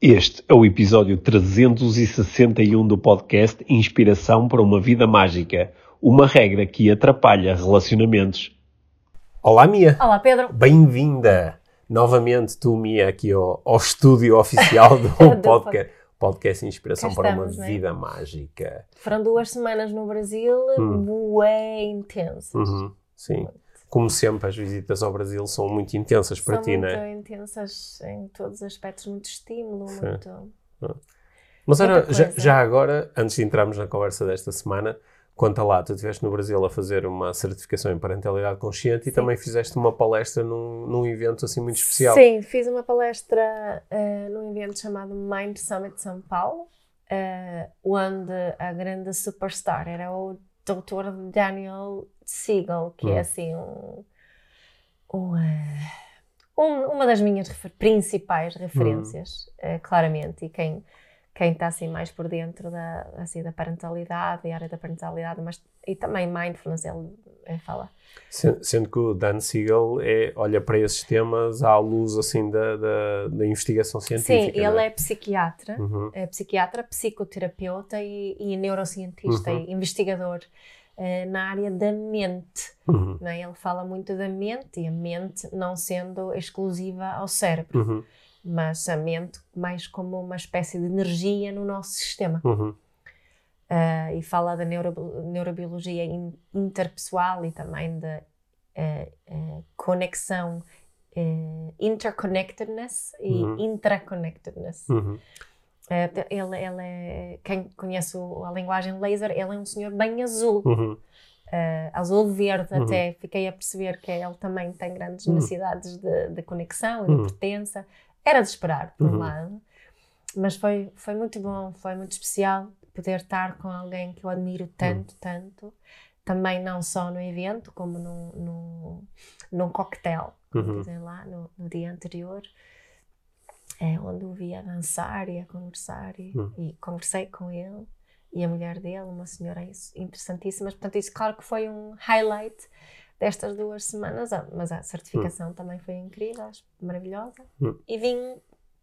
Este é o episódio 361 do podcast Inspiração para uma Vida Mágica. Uma regra que atrapalha relacionamentos. Olá, Mia. Olá, Pedro. Bem-vinda novamente, tu, Mia, aqui ao, ao estúdio oficial do, Do podcast, podcast Inspiração Cá para estamos, uma né? Vida Mágica. Foram duas semanas no Brasil, Hum. bué intensas. Uhum, sim. Como sempre, as visitas ao Brasil são muito intensas para São ti, muito né? intensas em todos os aspectos, muito estímulo, Sim. muito... Mas Muita já, já agora, antes de entrarmos na conversa desta semana, conta lá, tu estiveste no Brasil a fazer uma certificação em parentalidade consciente e Sim. também fizeste uma palestra num, num evento assim muito especial. Sim, fiz uma palestra eh, num evento chamado Mind Summit São Paulo, eh, onde a grande superstar era o Dr. Daniel Siegel, que Hum. é assim um, um, eh, um- uma das minhas refer- principais referências, eh, claramente, e quem quem está assim mais por dentro da, assim, da parentalidade, da área da parentalidade, mas e também mindfulness, ele eh, fala. Sen- Sendo que o Dan Siegel é, olha para esses temas à luz assim da, da, da investigação Sim, científica. ele não é psiquiatra, Uhum. é psiquiatra, psicoterapeuta e, e neurocientista Uhum. e investigador eh, na área da mente. Uhum. não é? Ele fala muito da mente e a mente não sendo exclusiva ao cérebro, Uhum. Mas a mente mais como uma espécie de energia no nosso sistema. Uhum. Ah, e fala da neuro- neurobiologia in- interpessoal e também da eh, eh, conexão, interconnectedness e Uhum. intraconnectedness. Uhum. Ele, ele é, quem conhece a linguagem laser, ele é um senhor bem azul, Uhum. eh, azul-verde Uhum. até. Fiquei a perceber que ele também tem grandes Uhum. necessidades de, de conexão e de Uhum. pertença. Era de esperar, por um Uhum. lado, mas foi, foi muito bom, foi muito especial poder estar com alguém que eu admiro Uhum. tanto, tanto. Também não só no evento, como num, num, num coquetel, Uhum. dizem lá, no, no dia anterior é, onde o vi a dançar e a conversar e, Hum. e conversei com ele e a mulher dele, uma senhora interessantíssima. Portanto, isso claro que foi um highlight destas duas semanas, ah, mas a certificação também foi incrível, acho maravilhosa. Hum. E vim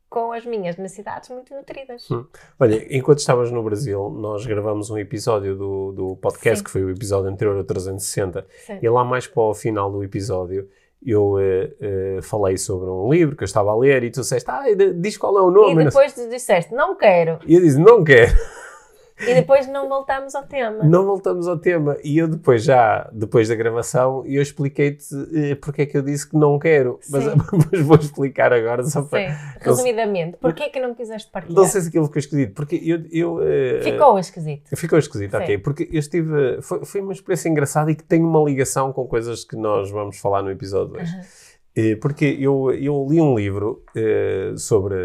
com as minhas necessidades muito nutridas. Hum. Olha, enquanto estavas no Brasil, nós gravamos um episódio do, do podcast, Sim. que foi o episódio anterior ao 360, Sim. e lá mais para o final do episódio eu eh, eh, falei sobre um livro que eu estava a ler e tu disseste, ah, diz qual é o nome. E depois tu disseste, não quero. E eu disse, não quero. E depois não voltamos ao tema. Não voltamos ao tema. E eu depois, já depois da gravação, eu expliquei-te eh, porque é que eu disse que não quero. Mas, Sim. mas vou explicar agora só para... Sim, resumidamente, porquê é que não quiseste partilhar? Não sei se aquilo ficou esquisito, porque eu... eu eh, Ficou esquisito. Ficou esquisito, Sim. ok. Porque eu estive... Foi, foi uma experiência engraçada e que tem uma ligação com coisas que nós vamos falar no episódio de hoje. Aham. Eh, Porque eu, eu li um livro sobre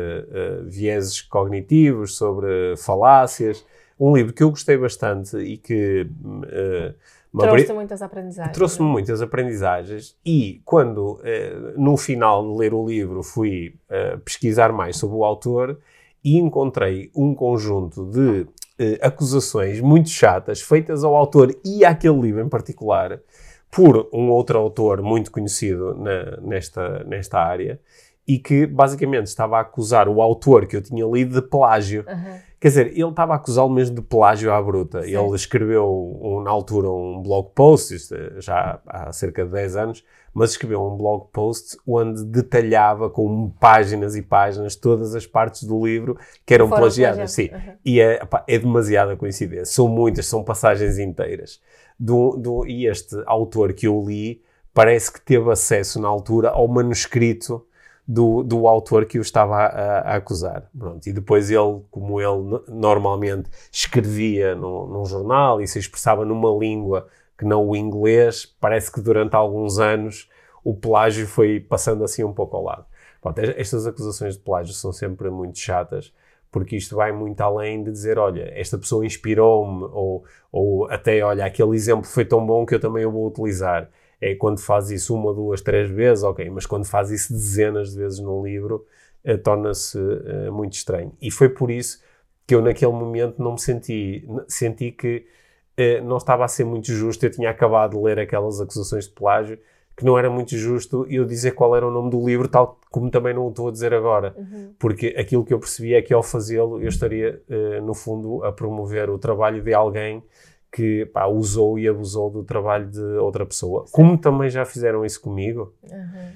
vieses cognitivos, sobre falácias, um livro que eu gostei bastante e que hum, eh, me abri- Trouxe muitas aprendizagens. trouxe-me não é? muitas aprendizagens e quando eh, no final de ler o livro fui eh, pesquisar mais sobre o autor e encontrei um conjunto de acusações muito chatas feitas ao autor e àquele livro em particular por um outro autor muito conhecido na- nesta, nesta área e que basicamente estava a acusar o autor que eu tinha lido de plágio. Aham. Quer dizer, ele estava a acusá-lo mesmo de plágio à bruta. Sim. Ele escreveu, um, na altura, um blog post, é já há cerca de 10 anos, mas escreveu um blog post onde detalhava com páginas e páginas todas as partes do livro que eram Foram plagiadas. Sim. Aham. E é, pá, é demasiada coincidência. São muitas, são passagens inteiras. Do, do, e este autor que eu li parece que teve acesso na altura ao manuscrito do, do autor que o estava a, a- acusar. Pronto, e depois ele, como ele no- normalmente escrevia no, num jornal e se expressava numa língua que não o inglês, parece que durante alguns anos o plágio foi passando assim um pouco ao lado. Pronto, es- estas acusações de plágio são sempre muito chatas, porque isto vai muito além de dizer, olha, esta pessoa inspirou-me, ou, ou até, olha, aquele exemplo foi tão bom que eu também o vou utilizar. É quando faz isso uma, duas, três vezes, ok, mas quando faz isso dezenas de vezes num livro, eh, torna-se eh, muito estranho. E foi por isso que eu naquele momento não me senti, senti que eh, não estava a ser muito justo, eu tinha acabado de ler aquelas acusações de plágio que não era muito justo eu dizer qual era o nome do livro, tal como também não o estou a dizer agora. Uhum. Porque aquilo que eu percebi é que ao fazê-lo eu estaria, eh, no fundo, a promover o trabalho de alguém que pá, usou e abusou do trabalho de outra pessoa. Como também já fizeram isso comigo, Uhum.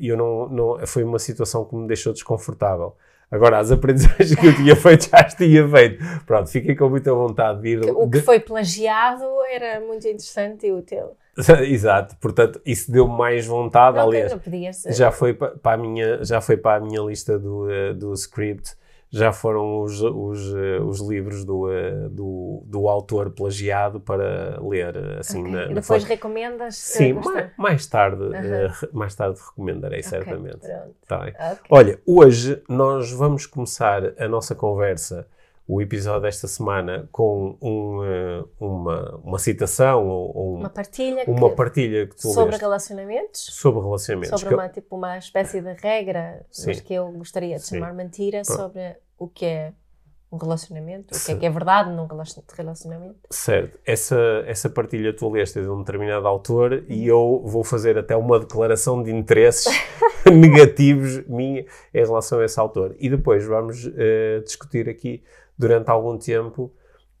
eu não, não, foi uma situação que me deixou desconfortável. Agora, as aprendizagens que eu tinha feito, já as tinha feito. Pronto, fiquei com muita vontade de ir. O que foi plagiado era muito interessante e útil. Exato, portanto, isso deu mais vontade, Não, aliás. já foi pa- para a minha já foi para a minha lista do, eh, do script já foram os, os, eh, os livros do, eh, do, do autor plagiado para ler eh, assim Ok. na, na depois se sim mais, mais tarde mais tarde recomendarei Ok, certamente. Tá bem. Ok. olha hoje nós vamos começar a nossa conversa o episódio desta semana com um, eh, uma, uma citação ou, um- Uma partilha uma que- partilha que tu sobre leste relacionamentos. sobre relacionamentos sobre que eu- uma, tipo, uma espécie de regra, Sim. mas que eu gostaria de Sim. chamar mentira, Pronto. sobre o que é um relacionamento, o que é que é verdade num relacion- relacionamento. Certo, essa, essa partilha tu leste é de um determinado autor e eu vou fazer até uma declaração de interesses negativos minha em relação a esse autor. E depois vamos eh, discutir aqui durante algum tempo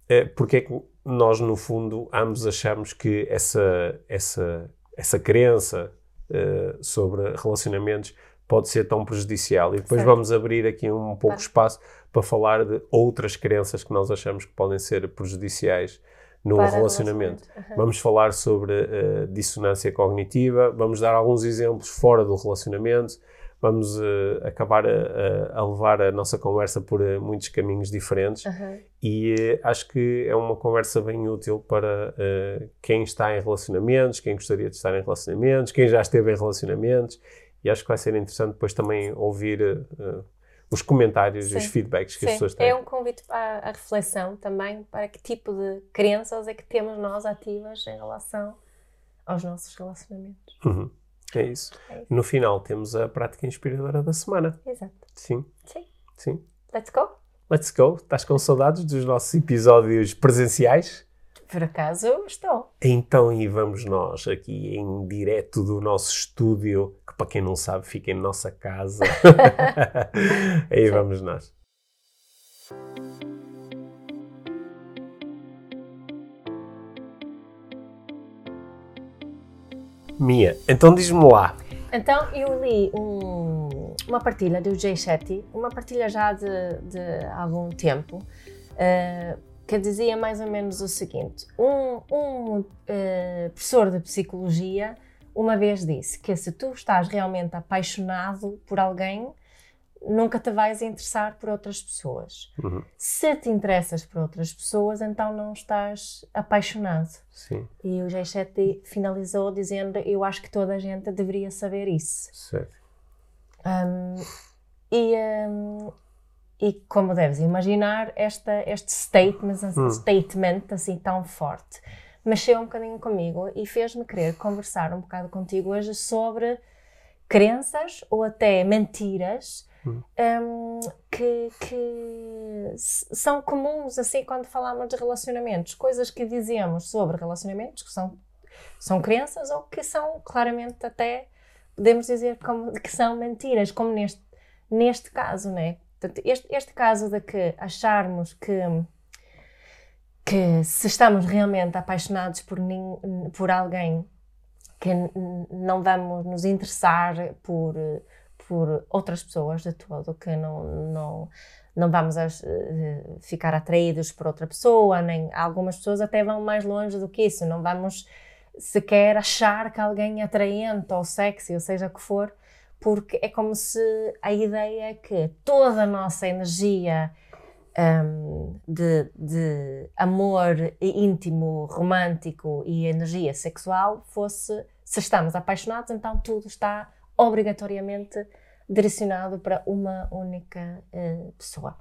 eh, porque é que nós, no fundo, ambos achamos que essa, essa, essa crença eh, sobre relacionamentos pode ser tão prejudicial. E depois Certo. vamos abrir aqui um pouco Claro. espaço para falar de outras crenças que nós achamos que podem ser prejudiciais no para relacionamento. Aham. Vamos falar sobre eh, dissonância cognitiva, vamos dar alguns exemplos fora do relacionamento, vamos eh, acabar a, a- a levar a nossa conversa por eh, muitos caminhos diferentes Aham. e eh, acho que é uma conversa bem útil para eh, quem está em relacionamentos, quem gostaria de estar em relacionamentos, quem já esteve em relacionamentos e acho que vai ser interessante depois também ouvir eh, os comentários e os feedbacks que as Sim, pessoas têm. é um convite para a reflexão também, para que tipo de crenças é que temos nós ativas em relação aos nossos relacionamentos. Uhum. É isso. É isso. No final temos a prática inspiradora da semana. Exato. Sim, Sim. sim. Let's go? Let's go. Estás com saudades dos nossos episódios presenciais? Por acaso estou. Então, e vamos nós aqui em direto do nosso estúdio, que para quem não sabe fica em nossa casa. Aí vamos nós. Mia, então diz-me lá. Então eu li um- uma partilha do Jay Shetty, uma partilha já de, de algum tempo, eh, que dizia mais ou menos o seguinte: um, um, eh, professor de psicologia uma vez disse que se tu estás realmente apaixonado por alguém, nunca te vais interessar por outras pessoas. Uhum. Se te interessas por outras pessoas, então não estás apaixonado. Sim, E o Jay Shetty finalizou dizendo: Eu acho que toda a gente deveria saber isso. certo. Um, e, um, e como deves imaginar, esta, este statement, Hum. statement assim tão forte mexeu um bocadinho comigo e fez-me querer conversar um bocado contigo hoje sobre crenças ou até mentiras Um, que, que são comuns assim quando falamos de relacionamentos, coisas que dizemos sobre relacionamentos que são, são crenças ou que são claramente até podemos dizer como, que são mentiras, como neste, neste caso, né? Portanto, este, este caso de que acharmos que, que se estamos realmente apaixonados por, por alguém que não vamos nos interessar por, por outras pessoas de todo, que não, não, não vamos eh, ficar atraídos por outra pessoa, nem algumas pessoas até vão mais longe do que isso, não vamos sequer achar que alguém é atraente ou sexy, ou seja o que for, porque é como se a ideia é que toda a nossa energia hum, de, de amor íntimo, romântico e energia sexual fosse, se estamos apaixonados, então tudo está obrigatoriamente direcionado para uma única eh, pessoa.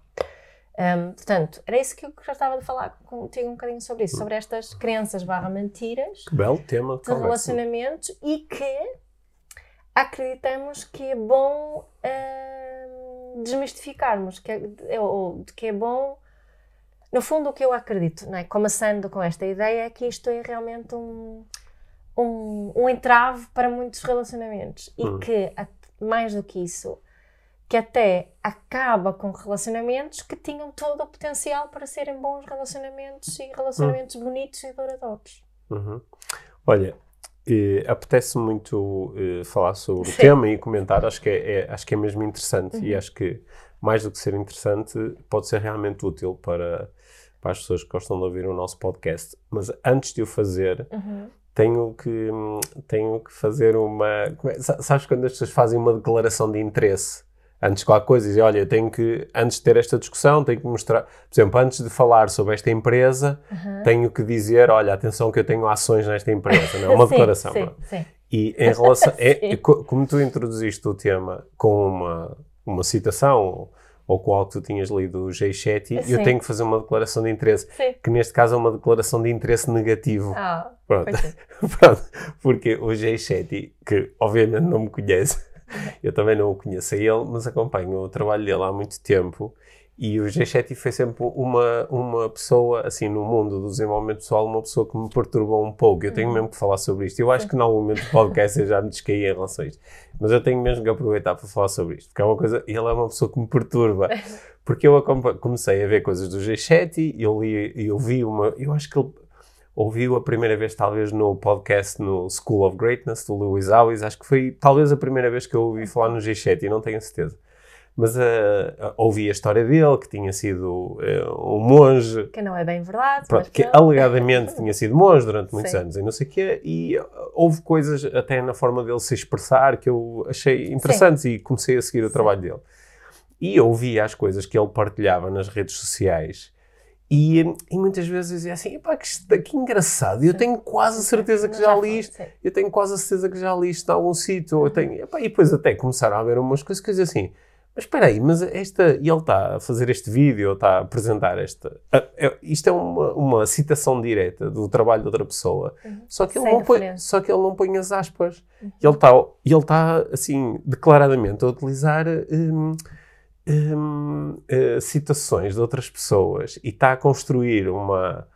Hum, portanto, era isso que eu já de falar contigo um bocadinho sobre isso, sobre estas crenças barra mentiras Que belo tema de relacionamentos e que acreditamos que é bom hum, desmistificarmos, que é, ou de que é bom. No fundo, o que eu acredito, não é? começando com esta ideia, é que isto é realmente um, um, um entrave para muitos relacionamentos e Hum. que, mais do que isso, que até acaba com relacionamentos que tinham todo o potencial para serem bons relacionamentos e relacionamentos bonitos e duradouros. Uhum. Olha, eh, apetece muito eh, falar sobre o Sim. tema e comentar. Acho que é, é- acho que é mesmo interessante e Uhum. acho que, mais do que ser interessante, pode ser realmente útil para, para as pessoas que gostam de ouvir o nosso podcast. Mas antes de o fazer, Uhum. Tenho que, tenho que fazer uma. é- sa- Sabes quando as pessoas fazem uma declaração de interesse? Antes de qualquer coisa, dizem: Olha, eu tenho que, antes de ter esta discussão, tenho que mostrar. Por exemplo, antes de falar sobre esta empresa, Uhum. tenho que dizer: Olha, atenção, que eu tenho ações nesta empresa. Não é uma Sim, declaração. Sim, sim. E em relação. é- como tu introduziste o tema com uma, uma citação ou, algo que tu tinhas lido do G7, eu Sim. tenho que fazer uma declaração de interesse, Sim. que neste caso é uma declaração de interesse negativo. Ah, Pronto. Pronto, porque o G7, que obviamente não me conhece, eu também não o conheço a ele, mas acompanho o trabalho dele há muito tempo e o G7 foi sempre uma, uma pessoa, assim, no mundo do desenvolvimento pessoal, uma pessoa que me perturbou um pouco. Eu tenho Uhum. mesmo que falar sobre isto. Eu acho que, em algum momento do podcast, eu já me descaí em relação a isto. Mas eu tenho mesmo que aproveitar para falar sobre isto, porque é uma coisa, ele é uma pessoa que me perturba. Porque eu comecei a ver coisas do G7 e eu li, eu vi uma, eu acho que ele ouviu a primeira vez, talvez, no podcast no School of Greatness, do Lewis Howes. Acho que foi talvez a primeira vez que eu ouvi falar no G7 e não tenho certeza. Mas ah, ouvi a história dele, que tinha sido eh, um monge, Que não é bem verdade. pronto, que pronto. alegadamente tinha sido monge durante muitos Sim. anos e não sei o quê, e ah, houve coisas até na forma dele se expressar que eu achei interessantes e comecei a seguir o Sim. trabalho dele. E eu ouvia as coisas que ele partilhava nas redes sociais e, e muitas vezes dizia assim, "Epá, que, que engraçado, eu Sim. tenho quase a certeza que já li isto, sim. eu tenho quase a certeza que já li isto em algum sítio, Uhum. eu tenho, epá, e depois até começaram a haver umas coisas que eu dizia assim, mas espera aí, mas esta, e ele está a fazer este vídeo, está a apresentar esta, é- isto é uma, uma citação direta do trabalho de outra pessoa, Uhum. só que, ele Sem não põe, só que ele não põe as aspas, Uhum. e ele está, ele está assim, declaradamente a utilizar hum, hum, eh, citações de outras pessoas, e está a construir uma,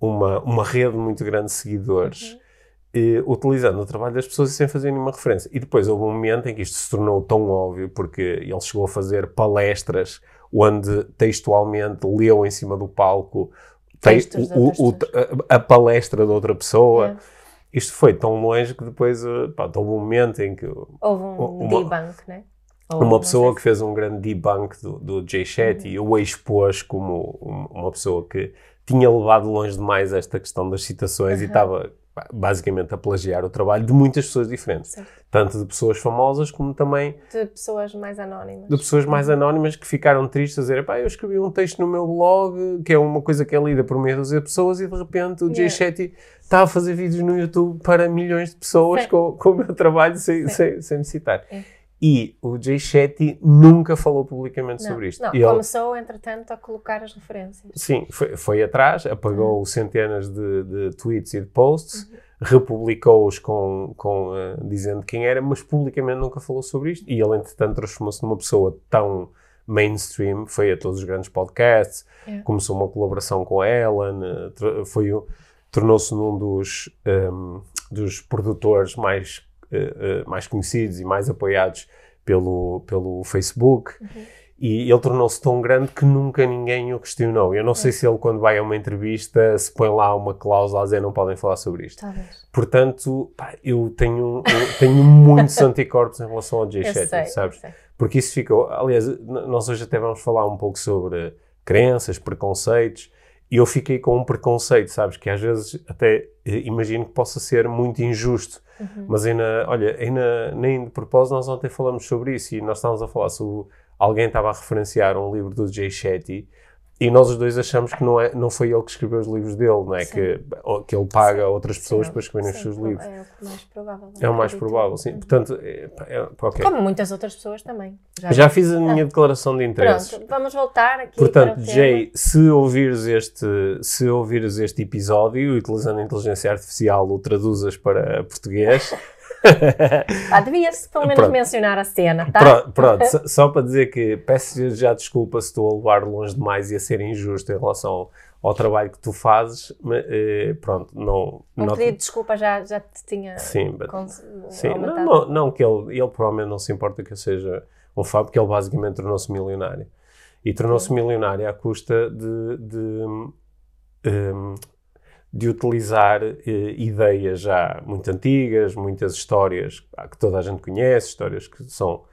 uma, uma rede muito grande de seguidores, Uhum. Eh, utilizando o trabalho das pessoas e sem fazer nenhuma referência. E depois houve um momento em que isto se tornou tão óbvio, porque ele chegou a fazer palestras onde textualmente leu em cima do palco te- o- o- a, a palestra de outra pessoa. É. Isto foi tão longe que depois eh, pá, houve um momento em que Houve um Uma- debunk, né? Ou uma pessoa que fez um grande debunk do, do J7 e o expôs como um- uma pessoa que tinha levado longe demais esta questão das citações e Uhum. estava pá, basicamente a plagiar o trabalho de muitas pessoas diferentes, Certo. tanto de pessoas famosas como também De pessoas mais anónimas. de pessoas mais anónimas que ficaram tristes a dizer, pá, eu escrevi um texto no meu blog que é uma coisa que é lida por meia dúzia de pessoas e de repente o Yeah. J7 está a fazer vídeos no YouTube para milhões de pessoas com, com o meu trabalho sem, sem, sem me citar. É. E o J7 nunca falou publicamente Não, sobre isto. Não, ele- começou, entretanto, a colocar as referências. Sim, foi, foi atrás, apagou centenas de, de tweets e de posts, republicou-os com, com, eh, dizendo quem era, mas publicamente nunca falou sobre isto. E ele, entretanto, transformou-se numa pessoa tão mainstream, foi a todos os grandes podcasts, É. começou uma colaboração com a Ellen, eh, foi tornou-se num dos, ehm, dos produtores mais, eh, mais conhecidos e mais apoiados pelo, pelo Facebook. E ele tornou-se tão grande que nunca ninguém o questionou. Eu não sei se ele, quando vai a uma entrevista, se põe lá uma cláusula a dizer não podem falar sobre isto. Talvez. Portanto, pá, eu tenho, eu tenho muitos anticorpos em relação ao Eu J7, sei, sabes? Porque isso ficou. Aliás, nós hoje até vamos falar um pouco sobre crenças, preconceitos, eu fiquei com um preconceito, sabes? Que às vezes até eh, imagino que possa ser muito injusto, Uhum. mas ainda, olha, ainda, nem de propósito, nós ontem falamos sobre isso e nós estávamos a falar sobre. Alguém estava a referenciar um livro do Jay Shetty e nós os dois achamos que não, é, não foi ele que escreveu os livros dele, não é? Sim. Que, que ele paga Sim. outras pessoas Sim, para escreverem os seus livros. É o mais provável. É o mais provável, sim. Uhum. Portanto, é, é, pá, ok. Como muitas outras pessoas também. Já fiz a minha declaração de interesses. Pronto, vamos voltar aqui Portanto, Jay, se ouvires este, se ouvires este episódio, utilizando a inteligência artificial, o traduzas para português, Ah, devia-se pelo menos Pronto. mencionar a cena, tá? Pronto, pronto, só- para dizer que peço já desculpa se estou a levar longe demais e a ser injusto em relação ao, ao trabalho que tu fazes, mas, eh, pronto, não... Um não pedido de desculpa já, já te tinha Sim, but- Sim, não, não, não que ele, ele provavelmente não se importa que eu seja um fã, porque ele basicamente tornou-se milionário. E tornou-se milionário à custa de, de, hum, de utilizar eh, ideias já muito antigas, muitas histórias pá, que toda a gente conhece, histórias que são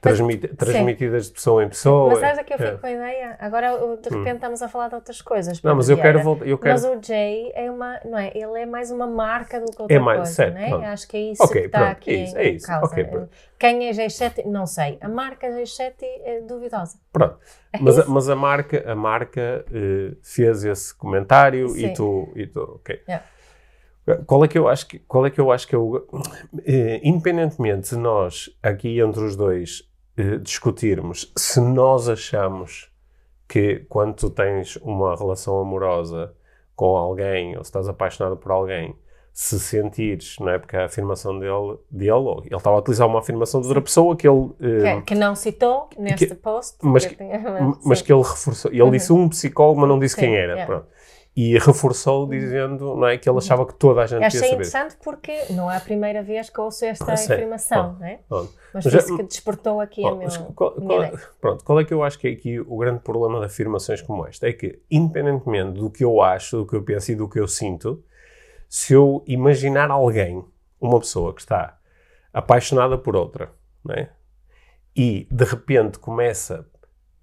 transmiti- transmitidas de pessoa em pessoa. Mas sabes a que eu É. fico com a ideia? Agora, de repente, estamos a falar de outras coisas. Não, mas eu quero voltar. Eu quero... Mas o Jay é uma, não é? Ele é mais uma marca do que outra É mais- coisa, certo, não é? Acho que é isso Ok, que está pronto, aqui é isso, em, é isso. causa. Ok, pronto. Quem é G7? Não sei. A marca G7 é duvidosa. Pronto. É Mas, mas a marca, a marca eh, fez esse comentário Sim. e tu, e tu, ok. Yeah. Qual é que eu acho que, qual é que eu acho que eu, eh, independentemente de nós aqui entre os dois eh, discutirmos se nós achamos que quando tu tens uma relação amorosa com alguém ou se estás apaixonado por alguém, se sentires, não é? Porque a afirmação dele, dele ele estava a utilizar uma afirmação de outra pessoa que ele eh, Que, que não citou neste que- post. mas que mas sim. que ele reforçou. Ele disse um psicólogo, mas não disse Sim, quem era. yeah. Pronto. E reforçou dizendo não é, que ele achava que toda a gente Achei saber. interessante porque não é a primeira vez que ouço esta Ah, afirmação, não é? Pronto. Mas Mas isso que despertou aqui a Bom, meu, mas qual, minha qual- ideia. pronto, qual é que eu acho que é aqui o grande problema de afirmações como esta? É que, independentemente do que eu acho, do que eu penso e do que eu sinto, se eu imaginar alguém, uma pessoa que está apaixonada por outra, não é? e de repente começa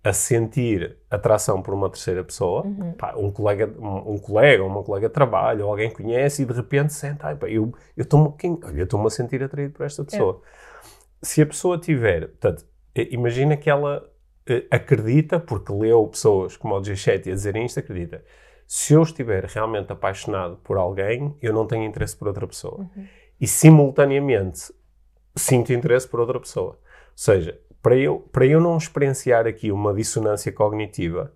a sentir atração por uma terceira pessoa, Uhum. pá, um, colega, um, um colega, uma colega de trabalho, ou alguém que conhece e de repente sente, ai, pá, eu estou-me a sentir atraído por esta pessoa. Se a pessoa tiver, portanto, imagina que ela eh, acredita, porque leu pessoas como o G7 a dizerem isto, acredita. Se eu estiver realmente apaixonado por alguém, eu não tenho interesse por outra pessoa. Uhum. E simultaneamente sinto interesse por outra pessoa. Ou seja, para eu, para eu não experienciar aqui uma dissonância cognitiva,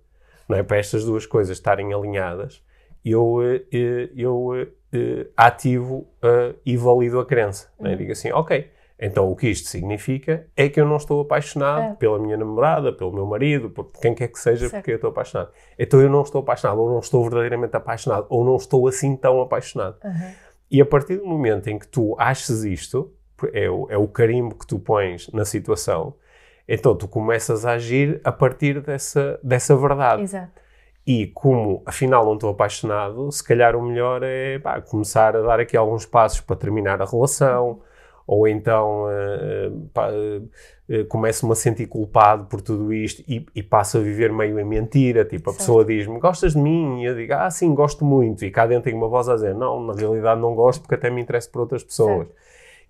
não é? para estas duas coisas estarem alinhadas, eu, eh, eh, eu eh, eh, ativo eh, e valido a crença. É? Uhum. Digo assim, ok, então o que isto significa é que eu não estou apaixonado É. pela minha namorada, pelo meu marido, por quem quer que seja, Certo. porque eu estou apaixonado. Então eu não estou apaixonado, ou não estou verdadeiramente apaixonado, ou não estou assim tão apaixonado. Uhum. E a partir do momento em que tu achas isto, é o, é o carimbo que tu pões na situação, então tu começas a agir a partir dessa, dessa verdade. Exato. E como afinal não estou apaixonado, se calhar o melhor é pá, começar a dar aqui alguns passos para terminar a relação, ou então pá, eh, eh, começo-me a sentir culpado por tudo isto e, e passo a viver meio em mentira. Tipo, a Certo. pessoa diz-me: Gostas de mim? E eu digo: Ah, sim, gosto muito. E cá dentro tem uma voz a dizer: Não, na realidade não gosto porque até me interesso por outras pessoas.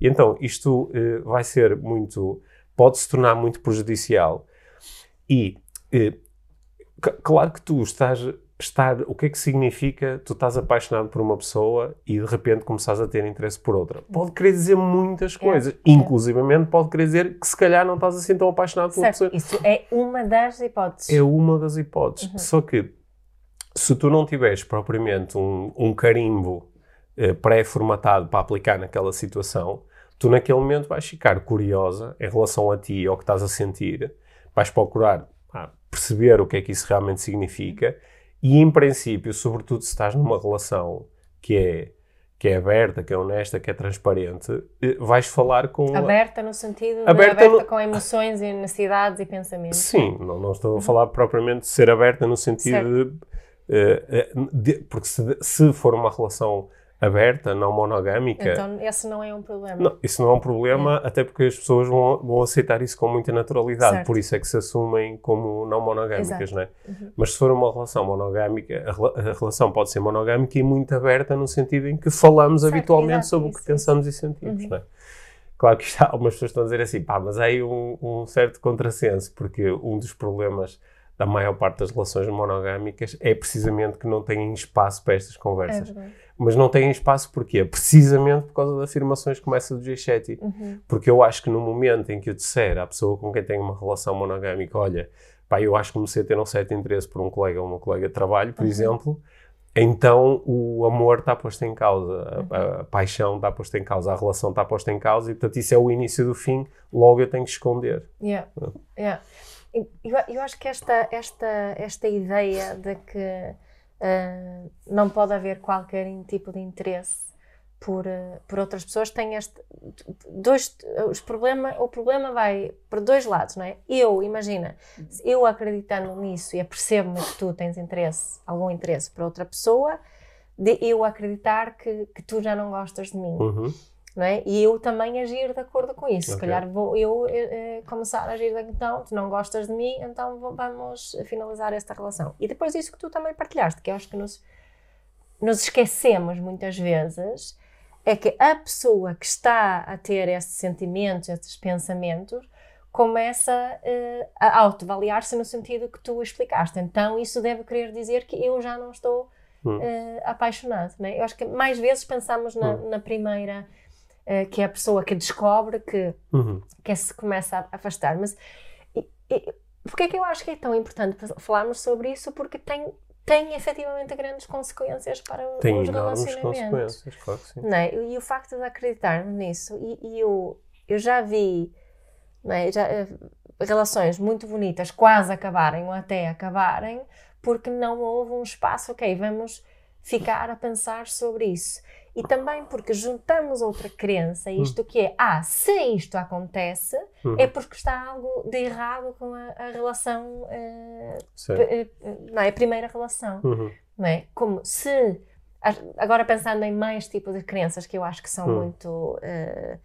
E então isto eh, vai ser muito. Pode se tornar muito prejudicial. E eh, claro que tu estás. Estar, o que é que significa tu estás apaixonado por uma pessoa e de repente começas a ter interesse por outra? Pode querer dizer muitas coisas, inclusivamente pode querer dizer que se calhar não estás assim tão apaixonado por uma pessoa. Certo. Isso é uma das hipóteses. É uma das hipóteses. Só que se tu não tiveres propriamente um, um carimbo eh, pré-formatado para aplicar naquela situação, tu naquele momento vais ficar curiosa em relação a ti e ao que estás a sentir, vais procurar pá, perceber o que é que isso realmente significa e, em princípio, sobretudo se estás numa relação que é, que é aberta, que é honesta, que é transparente, eh, vais falar com... Aberta no sentido de Aberta aberta no- com emoções e necessidades e pensamentos. Sim, não, não estou a falar propriamente de ser aberta no sentido de, eh, eh, de- Porque se, se for uma relação aberta, não monogâmica, Então esse não é um problema. não, isso não é um problema, até porque as pessoas vão, vão aceitar isso com muita naturalidade. Certo. Por isso é que se assumem como não monogâmicas, Exato. não é? Mas se for uma relação monogâmica, a, rela- a relação pode ser monogâmica e muito aberta no sentido em que falamos Certo, habitualmente sobre o isso, que pensamos e sentimos, não é? Claro que isto, há algumas pessoas estão a dizer assim, pá, mas há aí um, um certo contrassenso, porque um dos problemas da maior parte das relações monogâmicas é precisamente que não têm espaço para estas É conversas. verdade. Mas não têm espaço porquê? Precisamente por causa de afirmações como essa do G7. Uhum. Porque eu acho que no momento em que eu disser à pessoa com quem tenho uma relação monogâmica, olha, pá, eu acho que comecei a ter um certo interesse por um colega ou uma colega de trabalho, por exemplo, então o amor está posto em causa, a, a paixão está posta em causa, a relação está posta em causa e, portanto, isso é o início do fim, logo eu tenho que esconder. Yeah. Yeah. Eu, eu acho que esta, esta, esta ideia de que uh, não pode haver qualquer tipo de interesse por, uh, por outras pessoas tem este dois os problema o problema vai por dois lados não é eu imagina eu acreditando nisso e apercebo-me que tu tens interesse algum interesse por outra pessoa de eu acreditar que, que tu já não gostas de mim Uhum. Não é? E eu também agir de acordo com isso. Se Ok. calhar vou eu eh, eh, começar a agir então, tu não gostas de mim, então vamos finalizar esta relação. E depois isso que tu também partilhaste, que eu acho que nos, nos esquecemos muitas vezes, é que a pessoa que está a ter estes sentimentos, estes pensamentos, começa eh, a autoavaliar-se no sentido que tu explicaste. Então isso deve querer dizer que eu já não estou Hum. eh, apaixonado. Né? Eu acho que mais vezes pensamos na, Hum. na primeira, que é a pessoa que descobre que, Uhum. que se começa a afastar. Mas e, e, porquê é que eu acho que é tão importante falarmos sobre isso? Porque tem, tem efetivamente grandes consequências para Tem os relacionamentos. consequências, claro que sim. Não é? E o facto de acreditar nisso, e, e eu, eu já vi não é? já, eh, relações muito bonitas quase acabarem ou até acabarem porque não houve um espaço, ok, vamos ficar a pensar sobre isso. E também porque juntamos outra crença, isto que é, ah, se isto acontece, Uhum. é porque está algo de errado com a, a relação, eh, não é? A primeira relação Uhum. não é? Como se agora pensando em mais tipos de crenças que eu acho que são Hum. muito eh,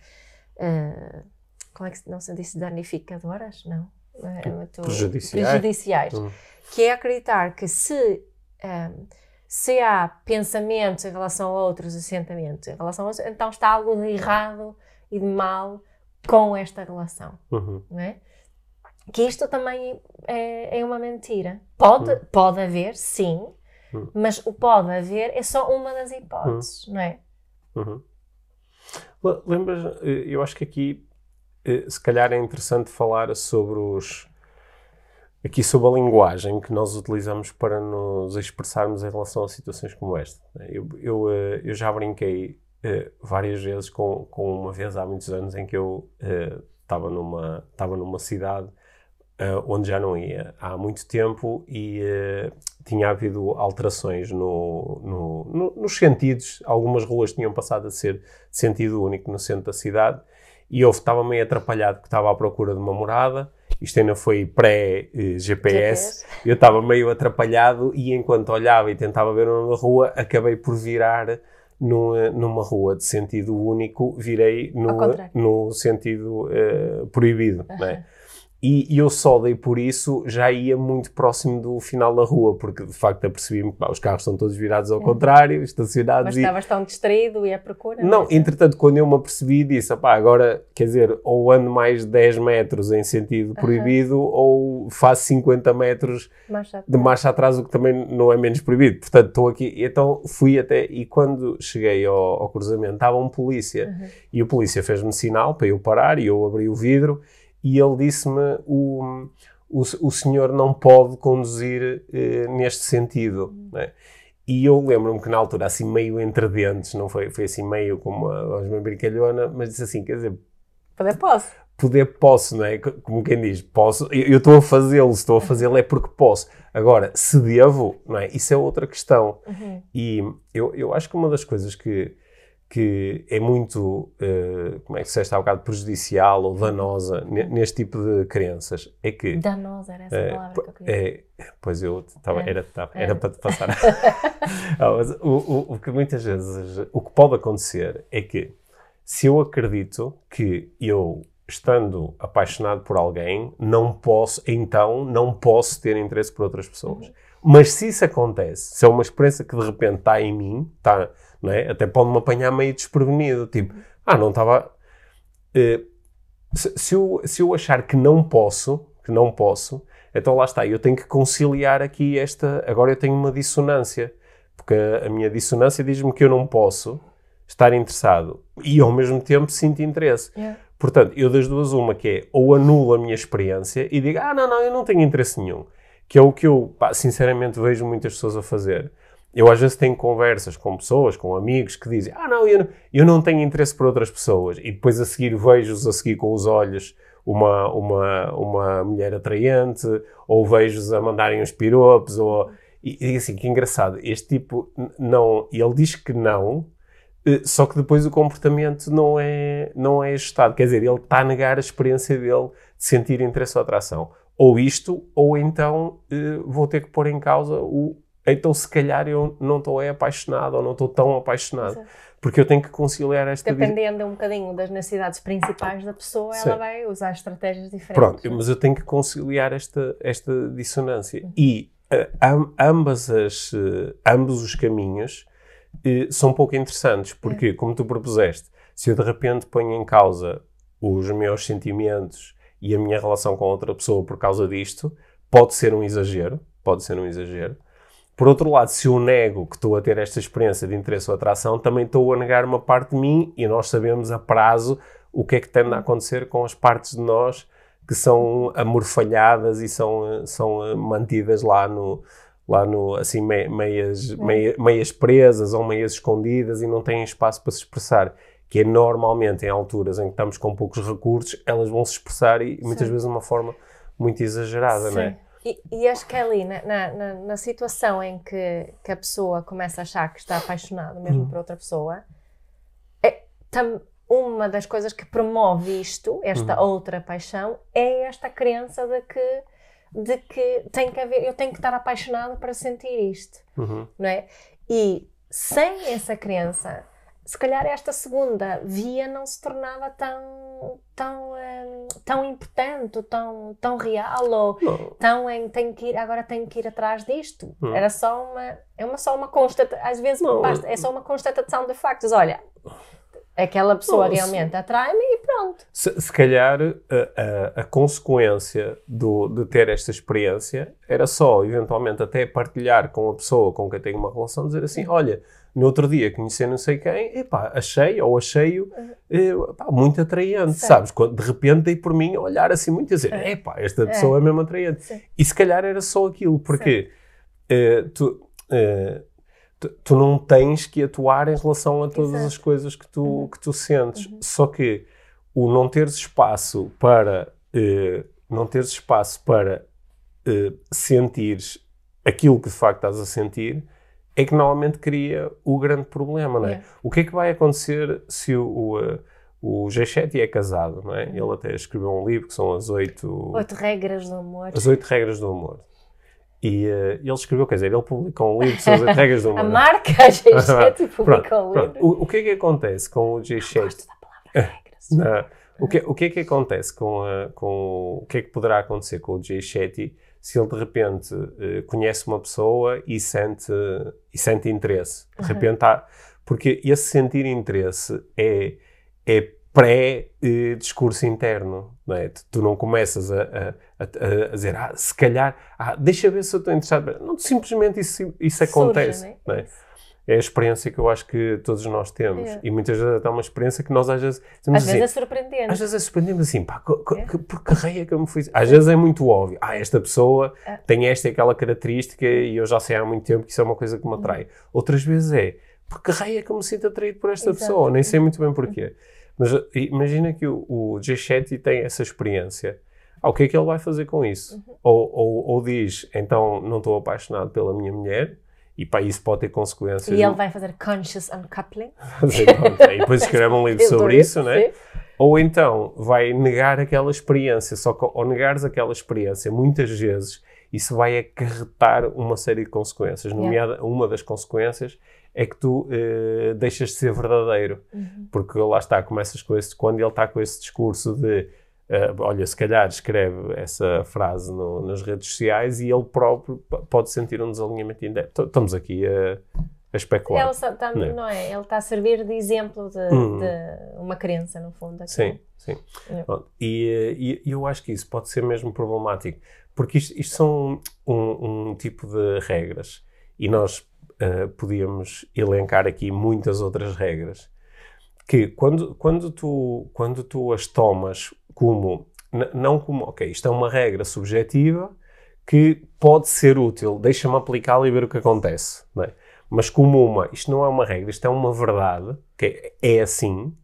eh, como é que se- não se disse danificadoras? Não. É muito Prejudiciais. prejudiciais. Hum. Que é acreditar que se ehm, se há pensamentos em relação a outros e sentimentos em relação a outros, então está algo de errado e de mal com esta relação Uhum. não é? Que isto também é, é uma mentira. Pode, pode haver, sim, Hum. mas o pode haver é só uma das hipóteses, não é? Uhum. Le- Lembras, eh, eu acho que aqui eh, se calhar é interessante falar sobre os aqui sobre a linguagem que nós utilizamos para nos expressarmos em relação a situações como esta. Eu, eu, eh, eu já brinquei eh, várias vezes com, com uma vez há muitos anos em que eu eh, estava numa, numa cidade onde já não ia há muito tempo e tinha havido alterações no, no- no- nos sentidos. Algumas ruas tinham passado a ser sentido único no centro da cidade e eu estava meio atrapalhado porque estava à procura de uma morada. Isto ainda foi pré-GPS. Eu estava meio atrapalhado e enquanto olhava e tentava ver uma rua, acabei por virar numa, numa rua de sentido único, virei no, no sentido eh, proibido. é? E, e eu só dei por isso, já ia muito próximo do final da rua, porque de facto apercebi-me que pá, os carros estão todos virados ao contrário, estacionados. Mas e- estavas tão distraído e à procura. não, é? entretanto, quando eu me apercebi, disse: pá, agora, quer dizer, ou ando mais 10 metros em sentido proibido, ou faço 50 metros já de marcha atrás, o que também não é menos proibido. Portanto, estou aqui. Então, fui até. E quando cheguei ao, ao cruzamento, estava um polícia. E o polícia fez-me sinal para eu parar, e eu abri o vidro, e ele disse-me: o, o, o senhor não pode conduzir eh, neste sentido. né? E eu lembro-me que na altura, assim, meio entre dentes, não foi, foi assim meio como a, uma brincalhona, mas disse assim: quer dizer, Poder posso. poder posso, não é? Como quem diz, posso, eu eu estou a fazê-lo, se estou a fazê-lo é porque posso. Agora, se devo, não é? Isso é outra questão. Uhum. E eu, eu acho que uma das coisas que, que é muito, eh, como é que se disseste há bocado, prejudicial ou danosa ne- neste tipo de crenças é que. Danosa era essa eh, palavra que eu queria. é, pois eu tava, É. era, tava- É. era para te passar. Ah, o, o, o que muitas vezes o que pode acontecer é que se eu acredito que eu estando apaixonado por alguém não posso então não posso ter interesse por outras pessoas mas se isso acontece se é uma experiência que de repente está em mim está não é? até pode me apanhar meio desprevenido tipo ah não estava eh, se, se eu, se eu achar que não posso, que não posso, então lá está, eu tenho que conciliar aqui esta. Agora eu tenho uma dissonância, porque a, a minha dissonância diz-me que eu não posso estar interessado e ao mesmo tempo sinto interesse. Yeah. Portanto, eu das duas, uma que é ou anulo a minha experiência e digo, ah, não, não, eu não tenho interesse nenhum, que é o que eu, pá, sinceramente, vejo muitas pessoas a fazer. Eu às vezes tenho conversas com pessoas, com amigos, que dizem: Ah, não, eu não, eu não tenho interesse por outras pessoas. E depois a seguir vejo-os a seguir com os olhos uma, uma, uma mulher atraente, ou vejo-os a mandarem uns piropos, ou. E, e assim, que engraçado, este tipo não. Ele diz que não, eh, só que depois o comportamento não é, não é ajustado. Quer dizer, ele está a negar a experiência dele de sentir interesse ou atração. Ou isto, ou então eh, vou ter que pôr em causa o, então se calhar eu não estou apaixonado ou não estou tão apaixonado. Exato. Porque eu tenho que conciliar esta... Dependendo um bocadinho das necessidades principais da pessoa, Sim. ela vai usar estratégias diferentes. Pronto, mas eu tenho que conciliar esta, esta dissonância. Uhum. E uh, ambas as, uh, ambos os caminhos uh, são pouco interessantes, porque, uhum. como tu propuseste, se eu de repente ponho em causa os meus sentimentos e a minha relação com outra pessoa por causa disto, pode ser um exagero, pode ser um exagero, por outro lado, se eu nego que estou a ter esta experiência de interesse ou atração, também estou a negar uma parte de mim e nós sabemos a prazo o que é que tende a acontecer com as partes de nós que são amorfalhadas e são, são eh, mantidas lá no, lá no assim meias, meias, meias presas ou meias escondidas e não têm espaço para se expressar que é normalmente em alturas em que estamos com poucos recursos elas vão se expressar e muitas Sim. vezes de uma forma muito exagerada, Sim. não é? E, e acho que é ali, na, na, na, situação em que, que a pessoa começa a achar que está apaixonada mesmo uhum. por outra pessoa, é, tam, uma das coisas que promove isto, esta uhum. outra paixão, é esta crença de que, de que tem que haver, eu tenho que estar apaixonada para sentir isto, uhum. não é? E sem essa crença, se calhar esta segunda via não se tornava tão tão um, tão importante, tão tão real ou não. tão em tenho que ir agora tenho que ir atrás disto. Hum. Era só uma é uma só uma constata às vezes basta, é só uma constatação de factos. Olha, aquela pessoa não, realmente atrai-me e pronto. Se, se calhar a, a, a, consequência do, de ter esta experiência era só eventualmente até partilhar com a pessoa com quem tenho uma relação dizer assim, olha no outro dia conheci não sei quem, epá, achei ou achei-o uhum. muito atraente, Sim. sabes? Quando, de repente dei por mim a olhar assim muito e dizer, é. epá, esta é. pessoa é, é mesmo atraente. Sim. E se calhar era só aquilo, porque uh, tu, uh, tu, tu, não tens que atuar em relação a todas Exato. as coisas que tu, uhum. que tu sentes, uhum. só que o não teres espaço para uh, não teres espaço para uh, sentires aquilo que de facto estás a sentir é que normalmente cria o grande problema, não é? Yeah. O que é que vai acontecer se o, o, o G7 é casado, não é? Ele até escreveu um livro que são as oito... Oito regras do amor. As oito regras do amor. E uh, ele escreveu, quer dizer, ele publicou um livro sobre as oito regras do amor. a marca G7 publicou um livro. O, o, que é que acontece com o G7? Gosto da palavra regras. Não. O que, o que é que acontece com, a, com o que é que poderá acontecer com o G7 se ele de repente uh, conhece uma pessoa e sente, e sente interesse. De uhum. repente há, porque esse sentir interesse é, é pré-discurso interno. Não é? Tu, tu, não começas a, a, a, a, dizer, ah, se calhar, ah, deixa ver se eu estou interessado. Não, simplesmente isso, isso acontece. Surge, não é? Não é? É a experiência que eu acho que todos nós temos. É. E muitas vezes é uma experiência que nós às vezes. Às assim, vezes é surpreendente. Às vezes é surpreendente assim, pá, é. que, por que raia que eu me fui. Às vezes é muito óbvio. Ah, esta pessoa é. tem esta e aquela característica e eu já sei há muito tempo que isso é uma coisa que me atrai. Uhum. Outras vezes é, por que raia que eu me sinto atraído por esta Exato. pessoa? Nem sei muito bem porquê. Mas imagina que o, o G7 tem essa experiência. Ah, o que é que ele vai fazer com isso? Uhum. Ou, ou, ou diz, então não estou apaixonado pela minha mulher, e para isso pode ter consequências. E ele vai fazer conscious uncoupling. e depois escreve um livro sobre isso, né? Ou então vai negar aquela experiência, só que ao negares aquela experiência, muitas vezes isso vai acarretar uma série de consequências. Nomeada, yeah. uma das consequências é que tu uh, deixas de ser verdadeiro. Uhum. Porque lá está, começas com esse, quando ele está com esse discurso de Uh, olha, se calhar escreve essa frase no, nas redes sociais e ele próprio pode sentir um desalinhamento Estamos aqui a, a especular. Ele está, não, é? não é? Ele está a servir de exemplo de, hum. de uma crença, no fundo. Aqui. Sim, sim. É. E, e, eu acho que isso pode ser mesmo problemático, porque isto, isto são um, um, tipo de regras e nós uh, podíamos elencar aqui muitas outras regras que quando, quando, tu, quando tu as tomas como, não como, ok, isto é uma regra subjetiva que pode ser útil, deixa-me aplicá-la e ver o que acontece, é? Mas como uma, isto não é uma regra, isto é uma verdade, que é, é assim,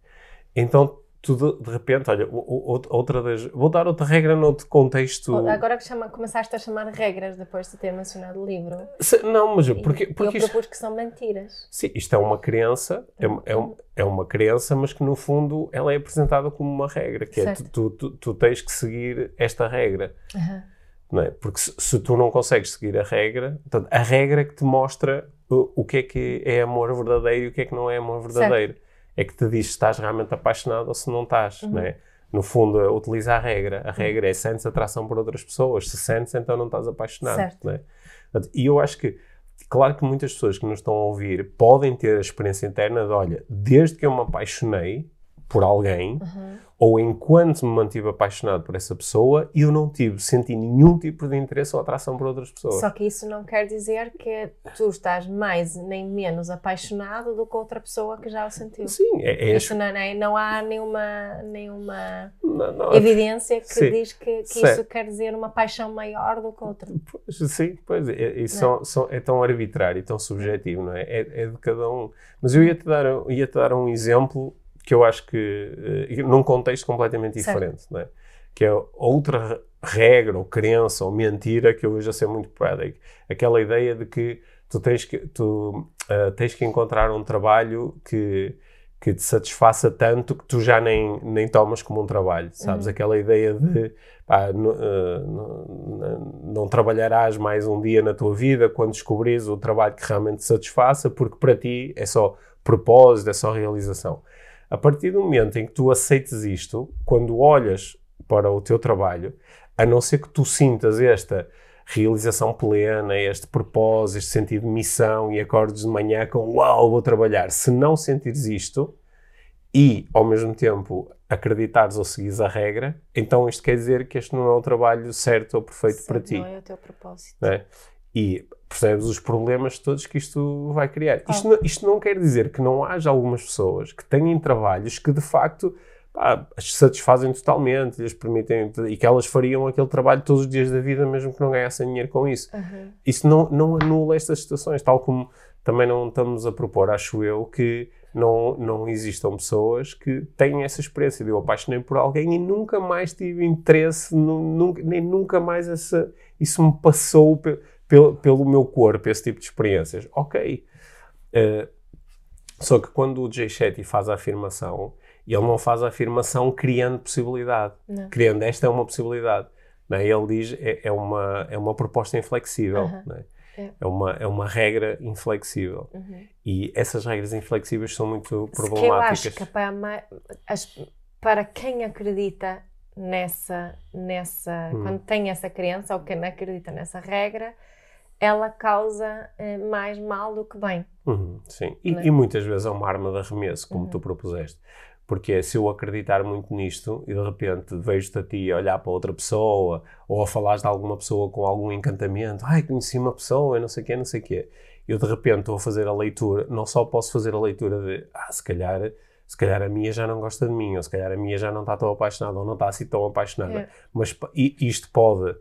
então tu de, de repente, olha, outra das. Vou dar outra regra noutro contexto. Agora que chama, começaste a chamar regras depois de ter mencionado o livro. Se- não, mas porque, porque eu isto, propus que são mentiras. sim, isto é uma crença, é, uma- é, um- é uma crença, mas que no fundo ela é apresentada como uma regra, que é tu, Certo. tu, tu, tu tens que seguir esta regra. Aham. não é? Porque se, se tu não consegues seguir a regra, portanto, a regra é que te mostra o, o que é que é amor verdadeiro e o que é que não é amor verdadeiro. É que te diz se estás realmente apaixonado ou se não estás, Uhum. não é? No fundo, é utiliza a regra. A regra é sentes atração por outras pessoas. Se sentes, então não estás apaixonado, Certo. não é? E eu acho que, claro que muitas pessoas que nos estão a ouvir podem ter a experiência interna de, olha, desde que eu me apaixonei por alguém, Uhum. ou enquanto me mantive apaixonado por essa pessoa, eu não tive, senti nenhum tipo de interesse ou atração por outras pessoas. Só que isso não quer dizer que tu estás mais nem menos apaixonado do que outra pessoa que já o sentiu. Sim, é, é Isso não, é- não há nenhuma, nenhuma não, não, evidência que Sim. diz que, que isso quer dizer uma paixão maior do que outra. Pois, sim, pois é, é, Não. são- são- é tão arbitrário e tão subjetivo, não é? É, é de cada um. Mas eu ia-te dar, ia-te dar um exemplo que eu acho que, eh, num contexto completamente Certo. diferente, não é? Que é outra regra ou crença ou mentira que eu vejo a ser muito prática. Aquela ideia de que tu tens que, tu, ah, tens que encontrar um trabalho que, que te satisfaça tanto que tu já nem, nem tomas como um trabalho, sabes? Uhum. Aquela ideia de pá, não, não- não trabalharás mais um dia na tua vida quando descobrires o trabalho que realmente te satisfaça, porque para ti é só propósito, é só realização. A partir do momento em que tu aceites isto, quando olhas para o teu trabalho, a não ser que tu sintas esta realização plena, este propósito, este sentido de missão e acordes de manhã com uau, vou trabalhar. Se não sentires isto e, ao mesmo tempo, acreditares ou seguires a regra, então isto quer dizer que este não é o trabalho certo ou perfeito para Certo, ti. Não é o teu propósito. é? E percebes os problemas todos que isto vai criar. Ah. Isto, não, isto não quer dizer que não haja algumas pessoas que tenham trabalhos que de facto pá, as satisfazem totalmente, lhes permitem e que elas fariam aquele trabalho todos os dias da vida, mesmo que não ganhassem dinheiro com isso. Uhum. Isso não, não anula estas situações, tal como também não estamos a propor, acho eu, que não, não existam pessoas que tenham essa experiência de eu apaixonei por alguém e nunca mais tive interesse, nu- nunca, nem nunca mais essa, isso me passou pe- pelo, pelo meu corpo, esse tipo de experiências. Ok. Eh, só que quando o Jay Shetty faz a afirmação, ele não faz a afirmação criando possibilidade Não. criando esta é uma possibilidade. Não é? Ele diz é, é uma é uma proposta inflexível, Aham. não é? É. É uma é uma regra inflexível Uhum. e essas regras inflexíveis são muito Que eu acho problemáticas. que para, a ma- as- para quem acredita nessa, nessa Hum. quando tem essa crença ou quem acredita nessa regra, ela causa eh, mais mal do que bem. Uhum, sim, e, é? e muitas vezes é uma arma de arremesso, como Uhum. tu propuseste. Porque se eu acreditar muito nisto e de repente vejo-te a ti a olhar para outra pessoa ou a falares de alguma pessoa com algum encantamento, ai, conheci uma pessoa, não sei o quê, não sei o quê. Eu de repente estou a fazer a leitura, não só posso fazer a leitura de, ah, se calhar, se calhar a minha já não gosta de mim, ou se calhar a minha já não está tão apaixonada, ou não está assim tão apaixonada. É. Mas isto pode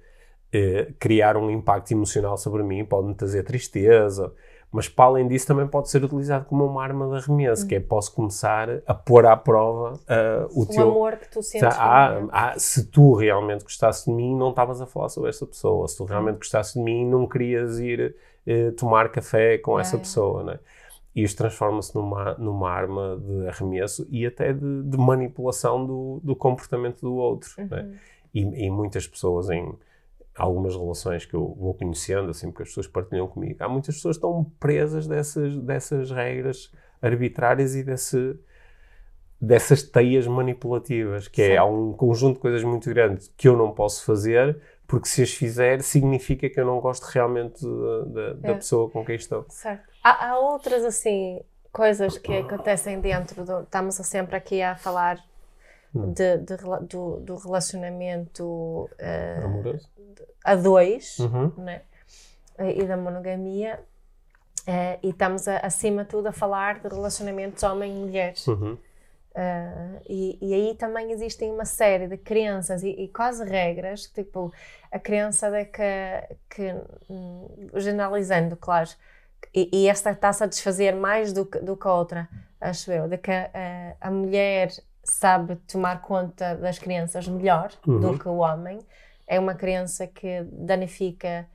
eh, criar um impacto emocional sobre mim, pode-me trazer tristeza, mas para além disso também pode ser utilizado como uma arma de arremesso, que é posso começar a pôr à prova ah, o O teu... amor que tu sentes. Ah, por mim. ah, se tu realmente gostasses de mim, não estavas a falar sobre essa pessoa. Se tu realmente Uhum. gostasses de mim, não querias ir eh, tomar café com essa É. pessoa, né? E isto transforma-se numa, numa arma de arremesso e até de, de manipulação do, do comportamento do outro, né? Uhum. E, e muitas pessoas em algumas relações que eu vou conhecendo, assim, porque as pessoas partilham comigo, há muitas pessoas que estão presas dessas, dessas regras arbitrárias e desse, dessas teias manipulativas, que é Certo. há um conjunto de coisas muito grande que eu não posso fazer, porque se as fizer significa que eu não gosto realmente da, da- É. pessoa com quem estou. Certo. Há, há outras assim coisas que acontecem dentro do. Estamos sempre aqui a falar Hum. de, de do, do relacionamento eh, Amoroso? A dois Uhum. né? e da monogamia. eh, e estamos a- acima de tudo a falar de relacionamentos homem-mulheres. Uhum. Uh, e, e aí também existem uma série de crenças e, e quase regras, tipo a crença de que, que hum, generalizando, claro, e, e esta está-se a desfazer mais do que, do que a outra, acho eu, de que a, a mulher sabe tomar conta das crianças melhor Uhum. do que o homem. É uma criança que danifica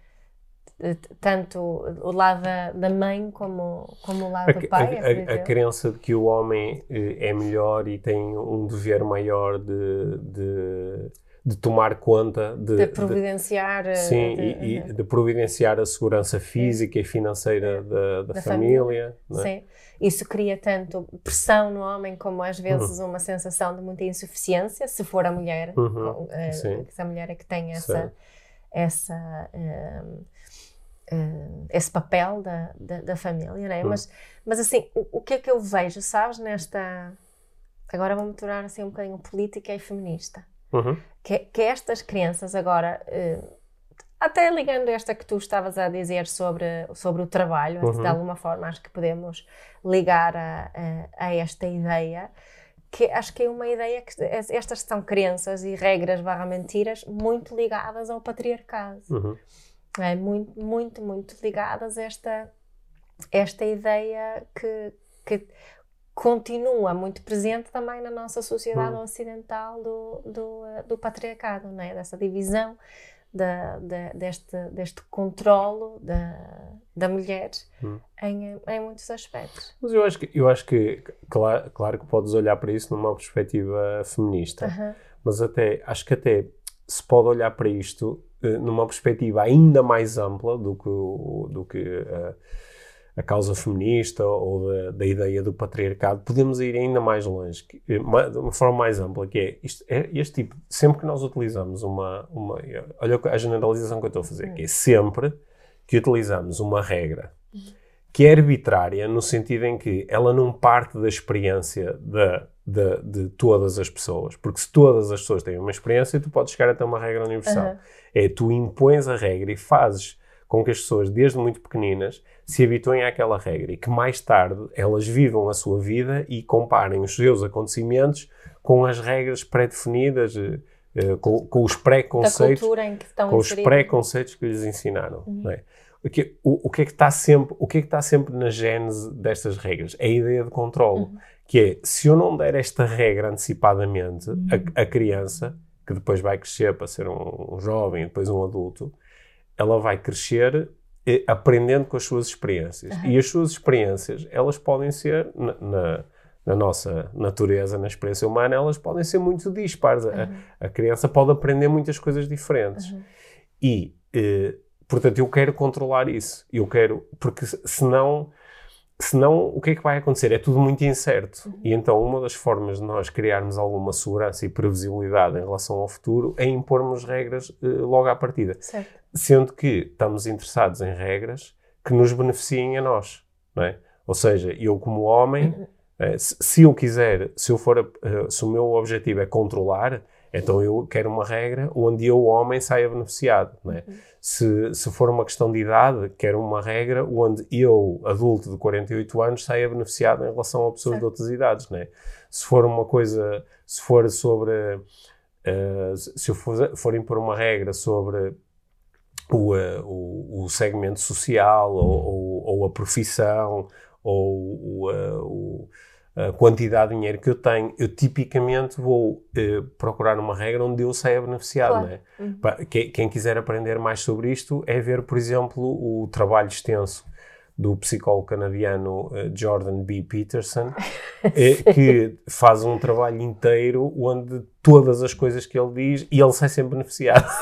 eh, tanto o lado da, da mãe como, como o lado A, do pai. a- a- a crença de que o homem eh, é melhor e tem um dever maior de, de, de tomar conta de, de de- providenciar. eh, sim, de- e, e de providenciar a segurança física e financeira da, da Da família. não é? Sim. Isso cria tanto pressão no homem como às Uhum. vezes uma sensação de muita insuficiência, se for a mulher, Uhum, eh, sim. se a mulher é que tem essa, Certo. essa, eh, eh, esse papel da, da, da família, não é? Uhum. Mas, mas assim, o, o que é que eu vejo, sabes, nesta... Agora vou-me tornar assim um bocadinho política e feminista. Uhum. Que, que estas crianças agora, eh, até ligando esta que tu estavas a dizer sobre, sobre o trabalho, Uhum. de alguma forma acho que podemos ligar a, a, a esta ideia, que acho que é uma ideia que estas são crenças e regras barra mentiras muito ligadas ao patriarcado. Uhum. É, muito, muito, muito ligadas a esta, esta ideia que, que continua muito presente também na nossa sociedade Hum. ocidental do, do, eh, do patriarcado, não é? dessa divisão, da, da- deste, deste controlo da, da mulher Hum. em, em muitos aspectos. Mas eu acho que, eu acho que claro, claro que podes olhar para isso numa perspectiva feminista, mas até acho que até se pode olhar para isto eh, numa perspectiva ainda mais ampla do que, do que eh, a causa feminista ou da, da ideia do patriarcado, podemos ir ainda mais longe, que, eh, de uma forma mais ampla, que é, isto, é este tipo, sempre que nós utilizamos uma, uma olha a generalização que eu estou a fazer, que é sempre que utilizamos uma regra que é arbitrária no sentido em que ela não parte da experiência da, da- de todas as pessoas. Porque se todas as pessoas têm uma experiência, tu podes chegar até uma regra universal. Aham. É tu impões a regra e fazes com que as pessoas, desde muito pequeninas, se habituem àquela regra e que mais tarde elas vivam a sua vida e comparem os seus acontecimentos com as regras pré-definidas, eh, eh, com, com os preconceitos com os preconceitos que lhes ensinaram. Uhum. é? O, que, o, o que é que está sempre, o que é que está sempre na gênese destas regras? É a ideia de controle, Uhum. que é se eu não der esta regra antecipadamente Uhum. a, a criança, que depois vai crescer para ser um, um jovem depois um adulto, ela vai crescer aprendendo com as suas experiências. Uhum. E as suas experiências, elas podem ser na, na- na nossa natureza, na experiência humana, elas podem ser muito dispares. A- Uhum. A, criança pode aprender muitas coisas diferentes. Uhum. E, eh, portanto, eu quero controlar isso. Eu quero, porque se- senão, senão o que é que vai acontecer? É tudo muito incerto. Uhum. E então, uma das formas de nós criarmos alguma segurança e previsibilidade em relação ao futuro é impormos regras eh, logo à partida. Certo. Sendo que estamos interessados em regras que nos beneficiem a nós, não é? Ou seja, eu como homem, eh, se, se eu quiser, se eu for, eh, se o meu objetivo é controlar, então eu quero uma regra onde eu, homem, saia beneficiado, não é? Se, se for uma questão de idade, quero uma regra onde eu, adulto de 48 anos, saia beneficiado em relação a pessoas Certo. de outras idades, não é? Se for uma coisa, se for sobre, eh, se eu for, for impor uma regra sobre o, eh, o, o segmento social ou, ou, ou a profissão ou o, eh, o- a quantidade de dinheiro que eu tenho, eu tipicamente vou eh, procurar uma regra onde eu saia beneficiado. Claro. não é? Uhum. Quem quiser aprender mais sobre isto é ver, por exemplo, o trabalho extenso do psicólogo canadiano eh, Jordan B. Peterson, eh, que faz um trabalho inteiro onde todas as coisas que ele diz e ele sai sempre beneficiado.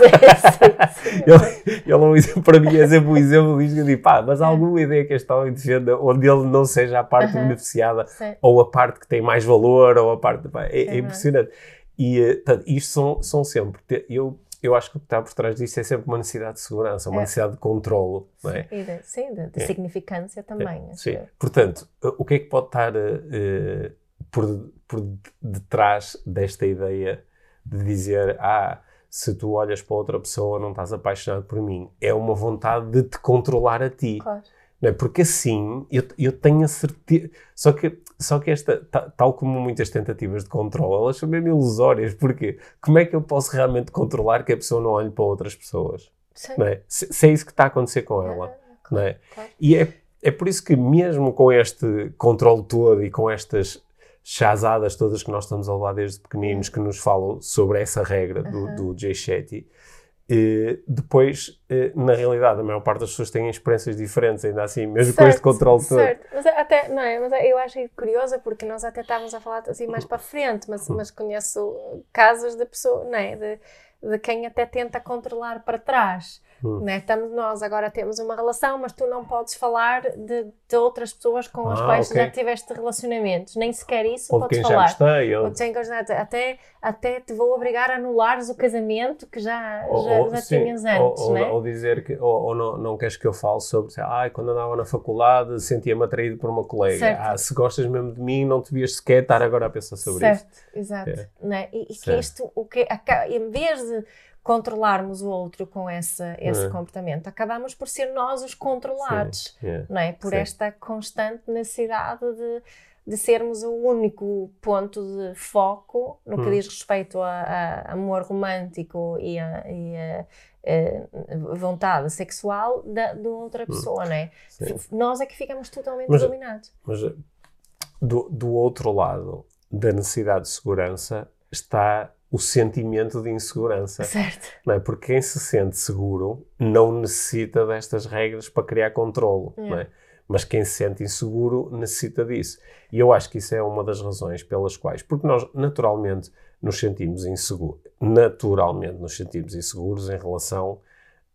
ele, ele é para mim é sempre um exemplo disto que eu digo, pá, mas há alguma ideia que este homem defenda onde ele não seja a parte beneficiada ou a parte que tem mais valor ou a parte, pá, é, é impressionante. E, eh, portanto, isto são, são sempre, eu, eu acho que o que está por trás disto é sempre uma necessidade de segurança, uma É. necessidade de controlo, não é? E de, sim, de, de É. significância também. acho Sim. Portanto, eh, o que é que pode estar eh, por, por detrás desta ideia de dizer, ah, se tu olhas para outra pessoa não estás apaixonado por mim? É uma vontade de te controlar a ti. Claro. Não é? Porque assim, eu, eu tenho a certeza. Só que, só que esta, ta- tal como muitas tentativas de controle, elas são mesmo ilusórias. Porque como é que eu posso realmente controlar que a pessoa não olhe para outras pessoas? Sim. Não é? Se, se é isso que está a acontecer com ela. Ah, Não é? claro. E é, é por isso que mesmo com este controle todo e com estas chazadas todas que nós estamos a levar desde pequeninos que nos falam sobre essa regra do, Uhum. do Jay Shetty, depois, eh, na realidade, a maior parte das pessoas têm experiências diferentes, ainda assim, mesmo com este Certo, controle todo. Certo, mas até, não é, mas eu acho curioso porque nós até estávamos a falar assim mais para frente, mas, mas conheço casos de pessoa, não é, de, de quem até tenta controlar para trás. Hum. Não é? Estamos nós agora temos uma relação, mas tu não podes falar de, de outras pessoas com as Ah, quais ok. já tiveste relacionamentos, nem sequer isso Ou de podes quem já falar. gostei, ou, Ou quem gostaste, até, até te vou obrigar a anulares o casamento que já, ou- já, ou- já sim, tinhas antes, ou, não é? ou dizer que, ou, não, não queres que eu fale sobre, ai, quando andava na faculdade sentia-me atraído por uma colega. Certo. Ah, se gostas mesmo de mim, não devias sequer estar agora a pensar sobre certo, isso. exato. É. Não é? E, e que Certo. isto, o que, em vez de controlarmos o outro com esse, esse É. comportamento, acabamos por ser nós os controlados, Sim, não é? Por Sim. esta constante necessidade de, de sermos o único ponto de foco no que Hum. diz respeito a, a amor romântico e a, e a, vontade sexual da, outra pessoa, não é? Hum. Nós é que ficamos totalmente Mas- dominados. Mas eh, do, do outro lado da necessidade de segurança está o sentimento de insegurança. Certo. Não é? Porque quem se sente seguro não necessita destas regras para criar controlo. Não é? Mas quem se sente inseguro necessita disso. E eu acho que isso é uma das razões pelas quais, porque nós naturalmente nos sentimos inseguros, naturalmente nos sentimos inseguros em relação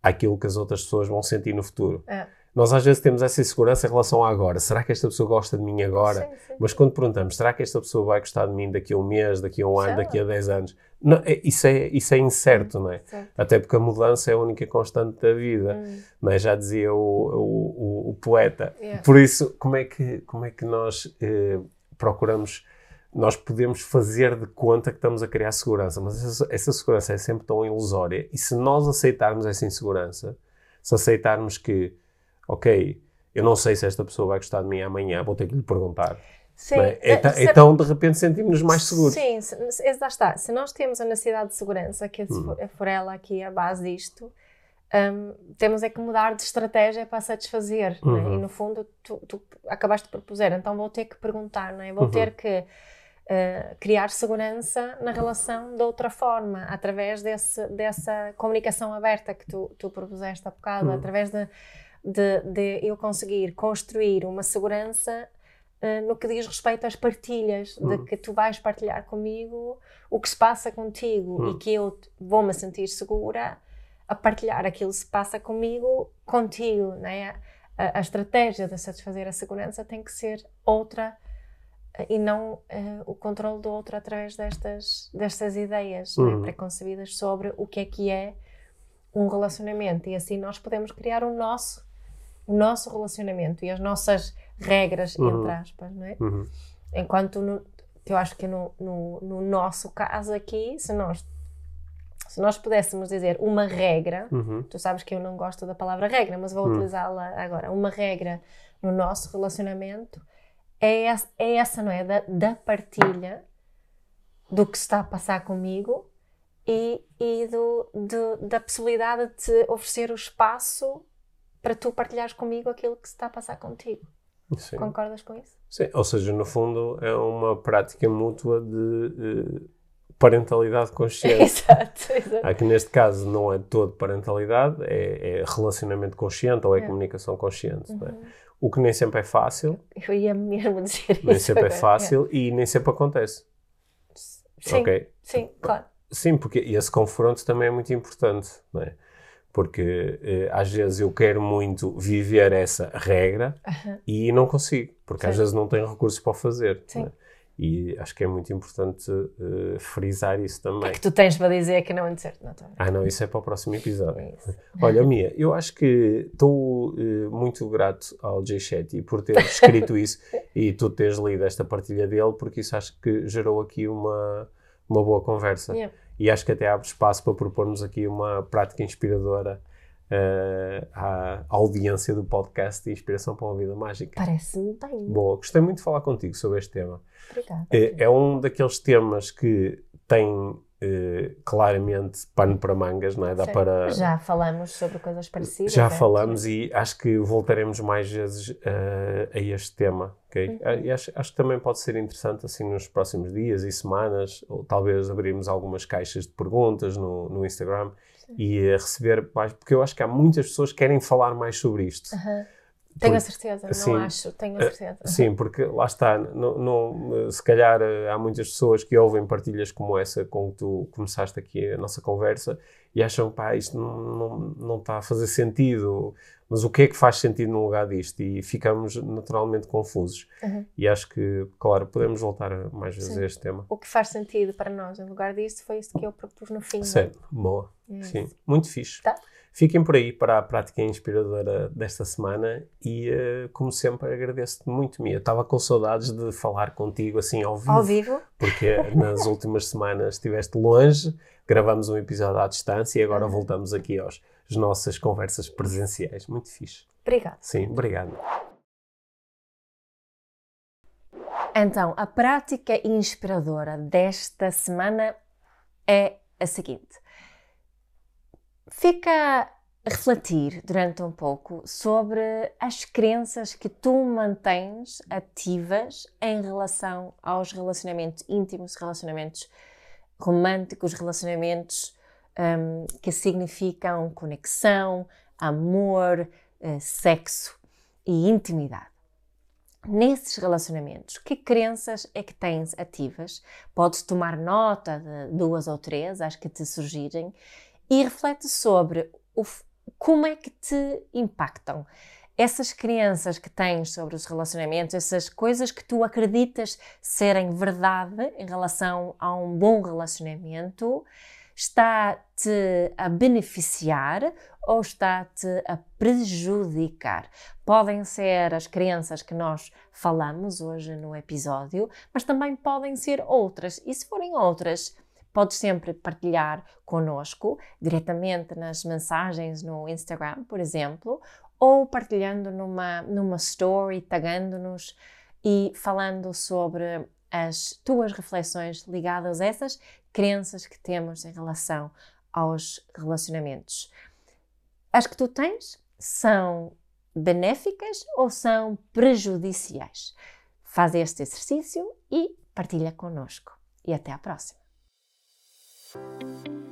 àquilo que as outras pessoas vão sentir no futuro. É. Nós às vezes temos essa insegurança em relação a agora. Será que esta pessoa gosta de mim agora? Sim, sim. Mas quando perguntamos, será que esta pessoa vai gostar de mim daqui a um mês, daqui a um ano, daqui a lá. 10 anos? Não, é- isso, é, isso é incerto, não é? Até porque a mudança é a única constante da vida. Hum, Não é? Já dizia o, o, o- o poeta. yeah. Por isso, como é que, como é que nós eh, procuramos, nós podemos fazer de conta que estamos a criar segurança, mas essa, essa segurança é sempre tão ilusória. E se nós aceitarmos essa insegurança, se aceitarmos que, ok, eu não sei se esta pessoa vai gostar de mim amanhã, vou ter que lhe perguntar. Sim. é? Então, se- então, de repente, sentimos-nos mais seguros. Sim, se, se, lá está. Se nós temos a necessidade de segurança, que Hum. for, for ela aqui a base disto, hum, temos é que mudar de estratégia para satisfazer. é? Uhum. E no fundo, tu, tu acabaste de propuser, então vou ter que perguntar, não é? vou Uhum. ter que eh, criar segurança na relação de outra forma, através desse, dessa comunicação aberta que tu, tu propuseste há bocado, Uhum. através de, de, de eu conseguir construir uma segurança eh, no que diz respeito às partilhas, de Uhum. que tu vais partilhar comigo o que se passa contigo Uhum. e que eu vou-me sentir segura a partilhar aquilo que se passa comigo contigo, né? A, a estratégia de satisfazer a segurança tem que ser outra eh, e não eh, o controle do outro através destas, destas ideias né, Uhum. preconcebidas sobre o que é que é um relacionamento e assim nós podemos criar o nosso o nosso relacionamento e as nossas regras Uhum. entre aspas, não é? Uhum. Enquanto no- eu acho que no, no, no nosso caso aqui, se nós, se nós pudéssemos dizer uma regra, Uhum. tu sabes que eu não gosto da palavra regra, mas vou Hum. utilizá-la agora. Uma regra no nosso relacionamento é essa, é essa não é? Da, da partilha do que está a passar comigo e, e do, do- da possibilidade de te oferecer o espaço para tu partilhares comigo aquilo que se está a passar contigo. Sim. Concordas com isso? Sim, ou seja, no fundo é uma prática mútua de eh, parentalidade consciente. exato, exato. Aqui neste caso não é todo parentalidade, é, é relacionamento consciente ou é, É. comunicação consciente. é? Uhum. O que nem sempre é fácil, Eu ia mesmo dizer nem isso. sempre é agora. fácil e nem sempre acontece. Sim, ok? sim, claro. Sim, porque esse confronto também é muito importante, não é? Porque eh, às vezes eu quero muito viver essa regra e não consigo, porque às Sim. vezes não tenho recursos para o fazer. Sim. não é? E acho que é muito importante eh, frisar isso O também. que é que tu tens para dizer que não é certo? Não, Ah, não, isso é para o próximo episódio. É. Olha, Mia, eu acho que estou eh, muito grato ao Jay Shetty por ter escrito isso e tu teres lido esta partilha dele, porque isso acho que gerou aqui uma, uma boa conversa. Yeah. E acho que até abre espaço para propormos aqui uma prática inspiradora eh, à audiência do podcast de Inspiração para uma Vida Mágica. Parece-me bem. Boa, gostei muito de falar contigo sobre este tema. Obrigada. É, é um daqueles temas que tem eh, claramente pano para mangas, não é? Dá Sim. para. Já falamos sobre coisas parecidas. Já é? falamos e acho que voltaremos mais vezes eh, a este tema, ok? Uhum. Ah, E acho, acho que também pode ser interessante assim nos próximos dias e semanas, ou talvez abrirmos algumas caixas de perguntas no, no Instagram e eh, receber mais, porque eu acho que há muitas pessoas que querem falar mais sobre isto. Aham. Tenho a Por- certeza, sim. não acho, tenho a Eh, certeza. Sim, porque lá está, não, não- se calhar eh, há muitas pessoas que ouvem partilhas como essa com que tu começaste aqui a nossa conversa e acham, pá, isto não, não, não está a fazer sentido, mas o que é que faz sentido no lugar disto? E ficamos naturalmente confusos. Uhum. E acho que, claro, podemos voltar a- mais vezes Sim. a este tema. O que faz sentido para nós em lugar disto foi isso que eu propus no fim. é? Sério, boa. É Sim, muito fixe. Tá. Fiquem por aí para a prática inspiradora desta semana e, eh, como sempre, agradeço-te muito, Mia. Estava com saudades de falar contigo assim ao vivo, Ao vivo? porque nas últimas semanas estiveste longe, gravamos um episódio à distância e agora Uhum. voltamos aqui aos, às nossas conversas presenciais. Muito fixe. Obrigada. Sim, obrigado. Então, a prática inspiradora desta semana é a seguinte. Fica a refletir durante um pouco sobre as crenças que tu mantens ativas em relação aos relacionamentos íntimos, relacionamentos românticos, relacionamentos hum, que significam conexão, amor, eh, sexo e intimidade. Nesses relacionamentos, que crenças é que tens ativas? Podes tomar nota de duas ou três, as que te surgirem, e reflete sobre o como é que te impactam. Essas crenças que tens sobre os relacionamentos, essas coisas que tu acreditas serem verdade em relação a um bom relacionamento, está-te a beneficiar ou está-te a prejudicar? Podem ser as crenças que nós falamos hoje no episódio, mas também podem ser outras. E se forem outras, podes sempre partilhar conosco diretamente nas mensagens no Instagram, por exemplo, ou partilhando numa, numa story, tagando-nos e falando sobre as tuas reflexões ligadas a essas crenças que temos em relação aos relacionamentos. As que tu tens são benéficas ou são prejudiciais? Faz este exercício e partilha connosco. E até à próxima. you